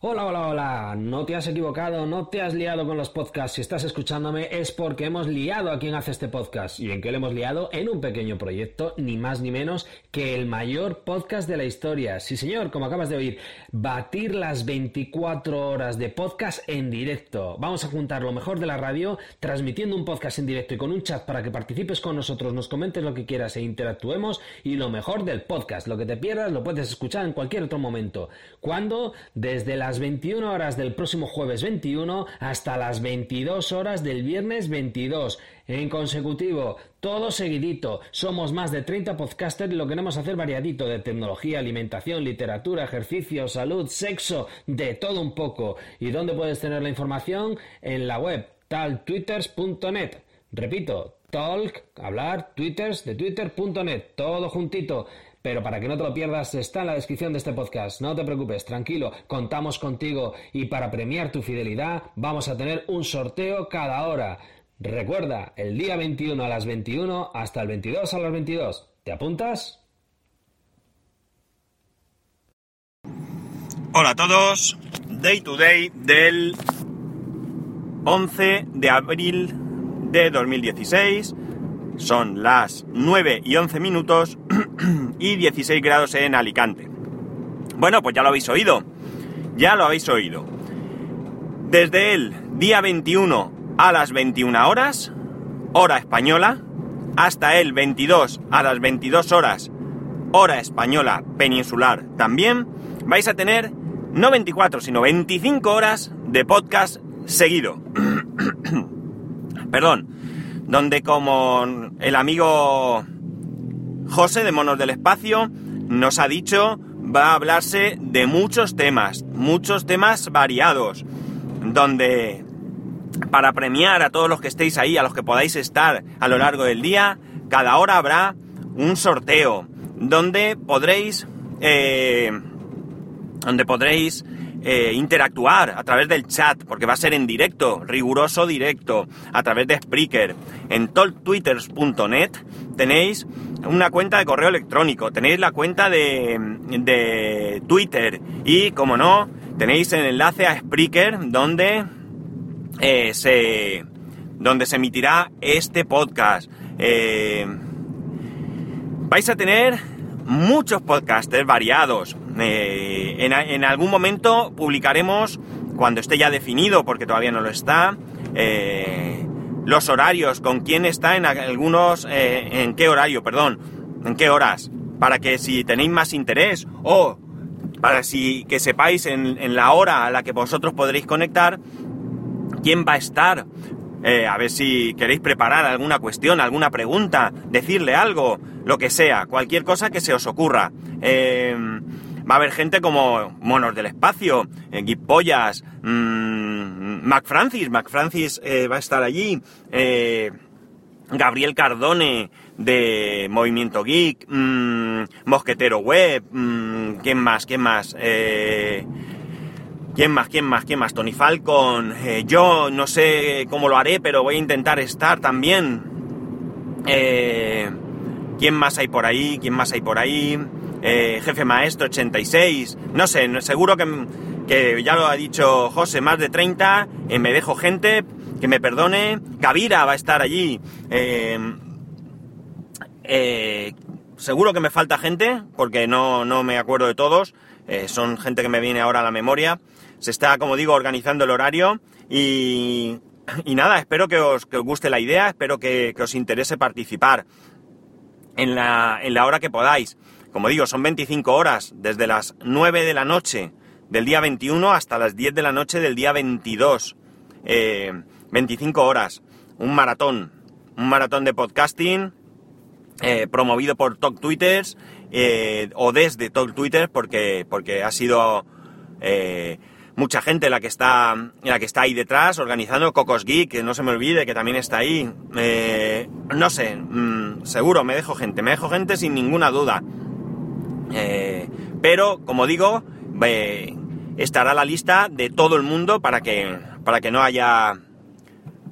Hola, hola, hola. No te has equivocado, no te has liado con los podcasts. Si estás escuchándome es porque hemos liado a quien hace este podcast. ¿Y en qué le hemos liado? En un pequeño proyecto, ni más ni menos que el mayor podcast de la historia. Sí, señor, como acabas de oír, batir las 24 horas de podcast en directo. Vamos a juntar lo mejor de la radio, transmitiendo un podcast en directo y con un chat para que participes con nosotros, nos comentes lo que quieras e interactuemos. Y lo mejor del podcast, lo que te pierdas lo puedes escuchar en cualquier otro momento. ¿Cuándo? Desde la las 21 horas del próximo jueves 21 hasta las 22 horas del viernes 22. En consecutivo, todo seguidito. Somos más de 30 podcasters y lo queremos hacer variadito de tecnología, alimentación, literatura, ejercicio, salud, sexo, de todo un poco. ¿Y dónde puedes tener la información? En la web taltwitters.net. Repito, talk, hablar, twitters de twitter.net, todo juntito. Pero para que no te lo pierdas, está en la descripción de este podcast. No te preocupes, tranquilo, contamos contigo y para premiar tu fidelidad vamos a tener un sorteo cada hora. Recuerda, el día 21 a las 21 hasta el 22 a las 22. ¿Te apuntas? Hola a todos, Day to Day del 11 de abril de 2016 son las 9 y 11 minutos y 16 grados en Alicante. Bueno, pues ya lo habéis oído. Ya lo habéis oído. Desde el día 21 a las 21 horas, hora española, hasta el 22 a las 22 horas, hora española peninsular también, vais a tener no 24, sino 25 horas de podcast seguido. Perdón, donde como el amigo José de Monos del Espacio nos ha dicho, va a hablarse de muchos temas, muchos temas variados, donde para premiar a todos los que estéis ahí, a los que podáis estar a lo largo del día, cada hora habrá un sorteo, donde podréis, eh, donde podréis eh, interactuar a través del chat, porque va a ser en directo, riguroso directo, a través de Spreaker. En toltwitters.net tenéis una cuenta de correo electrónico, tenéis la cuenta de, de Twitter y, como no, tenéis el enlace a Spreaker donde eh, se donde se emitirá este podcast. Eh, vais a tener muchos podcasters variados. Eh, en, algún momento publicaremos, cuando esté ya definido, porque todavía no lo está, eh, los horarios, con quién está en algunos, eh, en qué horario, perdón, en qué horas, para que si tenéis más interés o para si que sepáis en, en la hora a la que vosotros podréis conectar, quién va a estar, eh, a ver si queréis preparar alguna cuestión, alguna pregunta, decirle algo, lo que sea, cualquier cosa que se os ocurra. Em, va a haber gente como Monos del Espacio, eh, Pollas, mmm, Mac Francis, Mac Francis eh, va a estar allí, eh, Gabriel Cardone de Movimiento Geek, mmm, Mosquetero Web, mmm, ¿quién más? ¿Quién más? Eh, ¿Quién más? ¿Quién más? ¿Quién más? Tony Falcon. Eh, yo no sé cómo lo haré, pero voy a intentar estar también. Eh, ¿Quién más hay por ahí? ¿Quién más hay por ahí? Eh, jefe Maestro 86. No sé, seguro que, que, ya lo ha dicho José, más de 30. me dejo gente, que me perdone. Kavira va a estar allí. seguro que me falta gente, porque no, no me acuerdo de todos. son gente que me viene ahora a la memoria se está, como digo, organizando el horario y, nada, espero que os, guste la idea, espero que, os interese participar en la, en la hora que podáis. Como digo, son 25 horas, desde las 9 de la noche del día 21 hasta las 10 de la noche del día 22. 25 eh, horas, un maratón, un maratón de podcasting eh, promovido por Talk Twitters eh, o desde Talk Twitter porque, porque ha sido mucha gente la que está, la que está ahí detrás, organizando Cocos Geek, que no se me olvide que también está ahí. Eh, no sé, mm, seguro me dejo gente, me dejo gente sin ninguna duda. Eh, pero, como digo, estará la lista de todo el mundo para que, para que no haya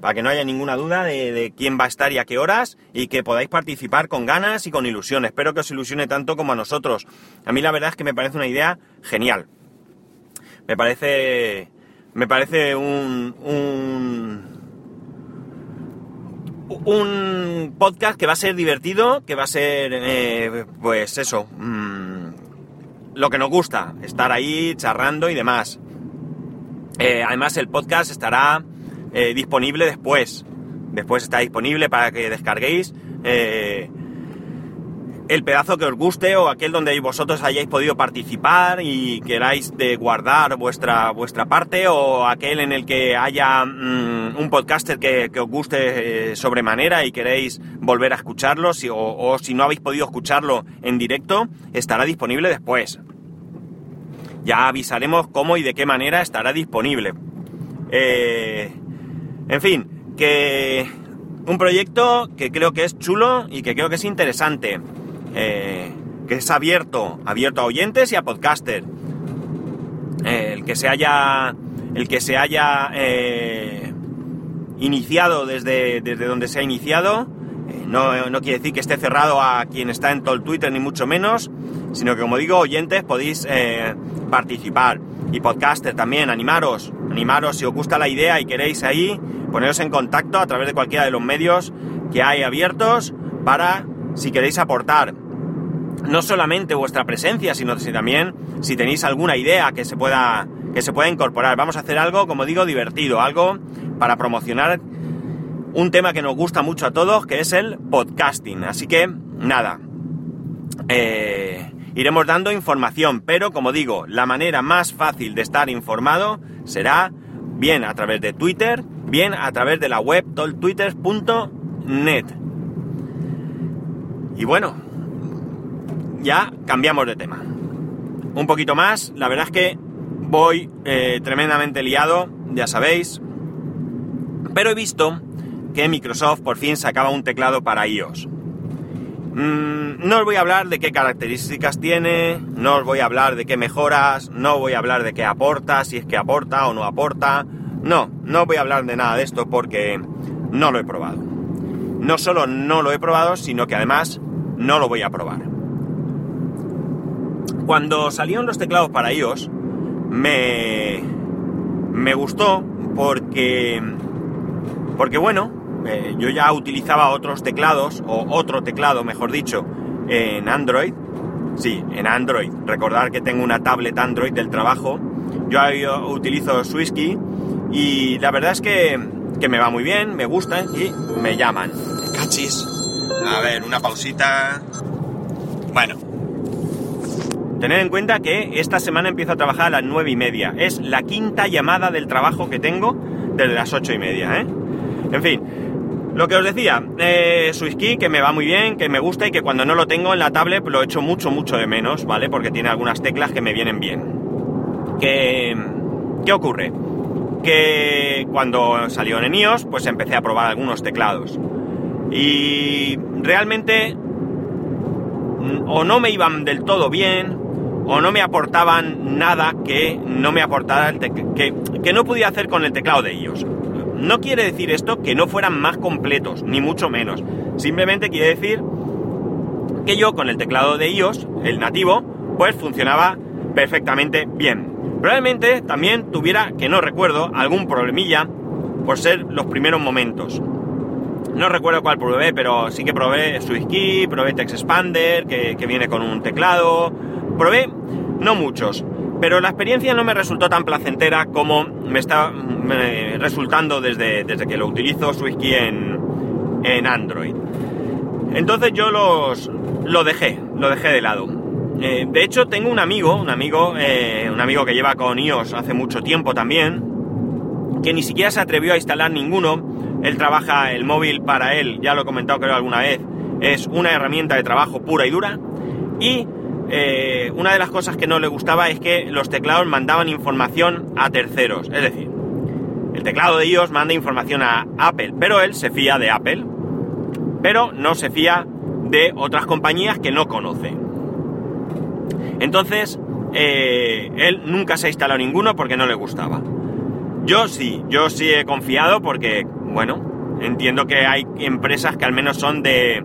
para que no haya ninguna duda de, de, quién va a estar y a qué horas y que podáis participar con ganas y con ilusión. Espero que os ilusione tanto como a nosotros. A mí la verdad es que me parece una idea genial. Me parece, me parece un, un, podcast que va a ser divertido, que va a ser, eh, pues eso, mmm, lo que nos gusta, estar ahí charrando y demás. Eh, además el podcast estará eh, disponible después. Después está disponible para que descarguéis el pedazo que os guste o aquel donde vosotros hayáis podido participar y queráis de guardar vuestra, vuestra parte o aquel en el que haya mm, un podcaster que, que os guste sobremanera y queréis volver a escucharlo o si no habéis podido escucharlo en directo, estará disponible después. Ya avisaremos cómo y de qué manera estará disponible. Eh, en fin, que un proyecto que creo que es chulo y que creo que es interesante. Eh, que es abierto, abierto a oyentes y a podcaster. Eh, el que se haya, el que se haya iniciado desde, desde donde se ha iniciado, no, no, quiere decir que esté cerrado a quien está en todo el Twitter, ni mucho menos, sino que, como digo, oyentes podéis eh, participar. Y podcaster también, animaros, animaros si os gusta la idea y queréis ahí, poneros en contacto a través de cualquiera de los medios que hay abiertos para, si queréis aportar, no solamente vuestra presencia, sino también si tenéis alguna idea que se pueda, que se pueda incorporar. Vamos a hacer algo, como digo, divertido, algo para promocionar un tema que nos gusta mucho a todos, que es el podcasting. Así que, nada, eh, iremos dando información, pero como digo, la manera más fácil de estar informado será bien a través de Twitter, bien a través de la web toltwitter.net. Y bueno, ya cambiamos de tema. Un poquito más, la verdad es que voy eh, tremendamente liado, ya sabéis, pero he visto que Microsoft por fin sacaba un teclado para iOS. Mm, no os voy a hablar de qué características tiene, no os voy a hablar de qué mejoras, no voy a hablar de qué aporta, si es que aporta o no aporta. No, no voy a hablar de nada de esto porque no lo he probado. No solo no lo he probado, sino que además no lo voy a probar. Cuando salieron los teclados para iOS, me, me gustó porque, porque bueno, eh, yo ya utilizaba otros teclados, o otro teclado, mejor dicho, en Android. Sí, en Android. Recordar que tengo una tablet Android del trabajo. Yo utilizo Swisky y la verdad es que, que me va muy bien, me gustan y me llaman. Cachis. A ver, una pausita. Bueno. Tened en cuenta que esta semana empiezo a trabajar a las nueve y media. Es la quinta llamada del trabajo que tengo desde las ocho y media, ¿eh? En fin, lo que os decía, eh, que me va muy bien, que me gusta y que cuando no lo tengo en la tablet lo echo mucho, mucho de menos, ¿vale? Porque tiene algunas teclas que me vienen bien. ¿Qué, ¿Qué ocurre? Que cuando salió en iOS, pues empecé a probar algunos teclados. Y realmente o no me iban del todo bien, o no me aportaban nada que no me aportara el que, que no podía hacer con el teclado de iOS. No quiere decir esto que no fueran más completos, ni mucho menos. Simplemente quiere decir que yo con el teclado de iOS, el nativo, pues funcionaba perfectamente bien. Probablemente también tuviera, que no recuerdo, algún problemilla por ser los primeros momentos. No recuerdo cuál probé, pero sí que probé SwiftKey, probé TextExpander, que, que viene con un teclado. Probé no muchos, pero la experiencia no me resultó tan placentera como me está resultando desde, desde que lo utilizo SwiftKey en, en Android. Entonces yo los, lo dejé, lo dejé de lado. Eh, de hecho, tengo un amigo, un amigo, eh, un amigo que lleva con iOS hace mucho tiempo también, que ni siquiera se atrevió a instalar ninguno. Él trabaja el móvil para él, ya lo he comentado creo alguna vez, es una herramienta de trabajo pura y dura. Y eh, una de las cosas que no le gustaba es que los teclados mandaban información a terceros. Es decir, el teclado de iOS manda información a Apple, pero él se fía de Apple, pero no se fía de otras compañías que no conoce. Entonces, eh, él nunca se ha instalado ninguno porque no le gustaba. Yo sí, yo sí he confiado porque, bueno, entiendo que hay empresas que al menos son de,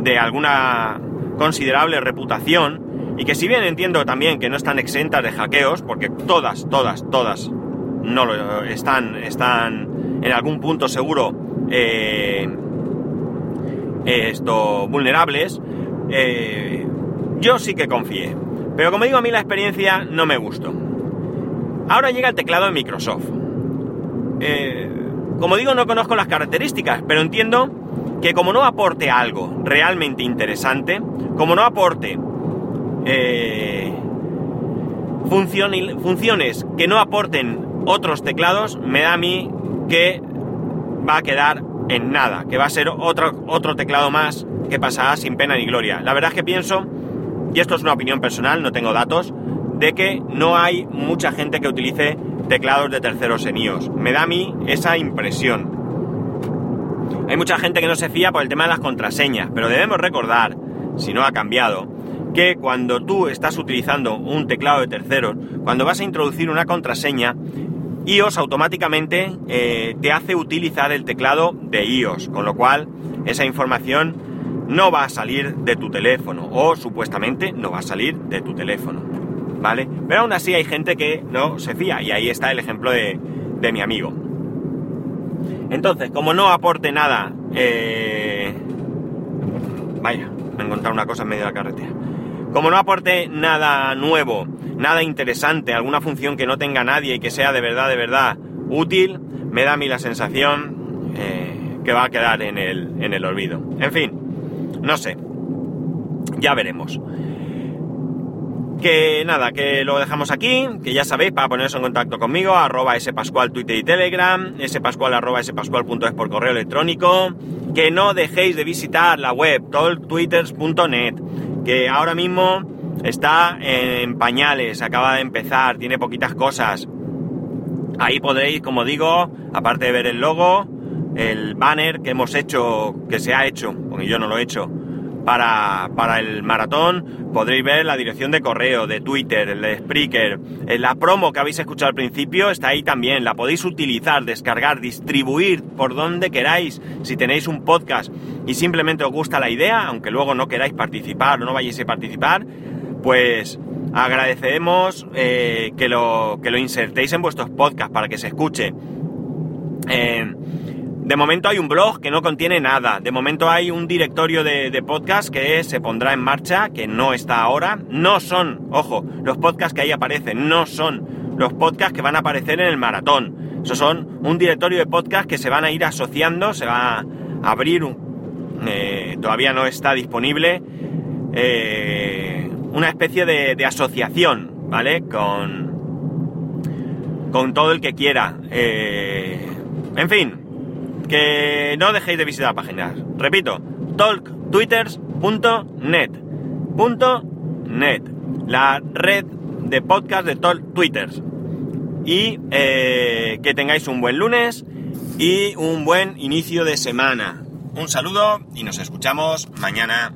de alguna considerable reputación y que si bien entiendo también que no están exentas de hackeos, porque todas, todas, todas no lo están, están en algún punto seguro eh, esto vulnerables, eh, yo sí que confié. Pero como digo, a mí la experiencia no me gustó. Ahora llega el teclado de Microsoft. Eh, como digo, no conozco las características, pero entiendo que como no aporte algo realmente interesante, como no aporte eh, funciones que no aporten otros teclados, me da a mí que va a quedar en nada, que va a ser otro, otro teclado más que pasará sin pena ni gloria. La verdad es que pienso, y esto es una opinión personal, no tengo datos, de que no hay mucha gente que utilice teclados de terceros en iOS. Me da a mí esa impresión. Hay mucha gente que no se fía por el tema de las contraseñas, pero debemos recordar, si no ha cambiado, que cuando tú estás utilizando un teclado de terceros, cuando vas a introducir una contraseña, iOS automáticamente eh, te hace utilizar el teclado de iOS, con lo cual esa información no va a salir de tu teléfono o supuestamente no va a salir de tu teléfono, ¿vale? Pero aún así hay gente que no se fía y ahí está el ejemplo de, de mi amigo. Entonces, como no aporte nada, eh, vaya, me he encontrado una cosa en medio de la carretera. Como no aporte nada nuevo, nada interesante, alguna función que no tenga nadie y que sea de verdad, de verdad útil, me da a mí la sensación eh, que va a quedar en el, en el olvido. En fin, no sé. Ya veremos. Que nada, que lo dejamos aquí, que ya sabéis, para poneros en contacto conmigo, arroba spascual, Twitter y Telegram, spascual, arroba spascual.es por correo electrónico, que no dejéis de visitar la web, toltwitters.net, que ahora mismo está en pañales, acaba de empezar, tiene poquitas cosas. Ahí podréis, como digo, aparte de ver el logo, el banner que hemos hecho, que se ha hecho, porque yo no lo he hecho, para, para el maratón, podréis ver la dirección de correo, de Twitter, el de Spreaker, la promo que habéis escuchado al principio está ahí también, la podéis utilizar, descargar, distribuir por donde queráis, si tenéis un podcast y simplemente os gusta la idea, aunque luego no queráis participar o no vayáis a participar, pues agradeceremos eh, que, lo, que lo insertéis en vuestros podcasts para que se escuche. Eh, de momento hay un blog que no contiene nada. De momento hay un directorio de, podcast que se pondrá en marcha, que no está ahora. No son, ojo, los podcasts que ahí aparecen, no son los podcasts que van a aparecer en el maratón. Esos son un directorio de podcast que se van a ir asociando, se va a abrir, eh, todavía no está disponible, eh, una especie de, asociación, ¿vale? Con, con todo el que quiera. Eh, en fin, que no dejéis de visitar páginas. Repito, talktwitters.net. .net, la red de podcast de Talk Twitters. Y eh, que tengáis un buen lunes y un buen inicio de semana. Un saludo y nos escuchamos mañana.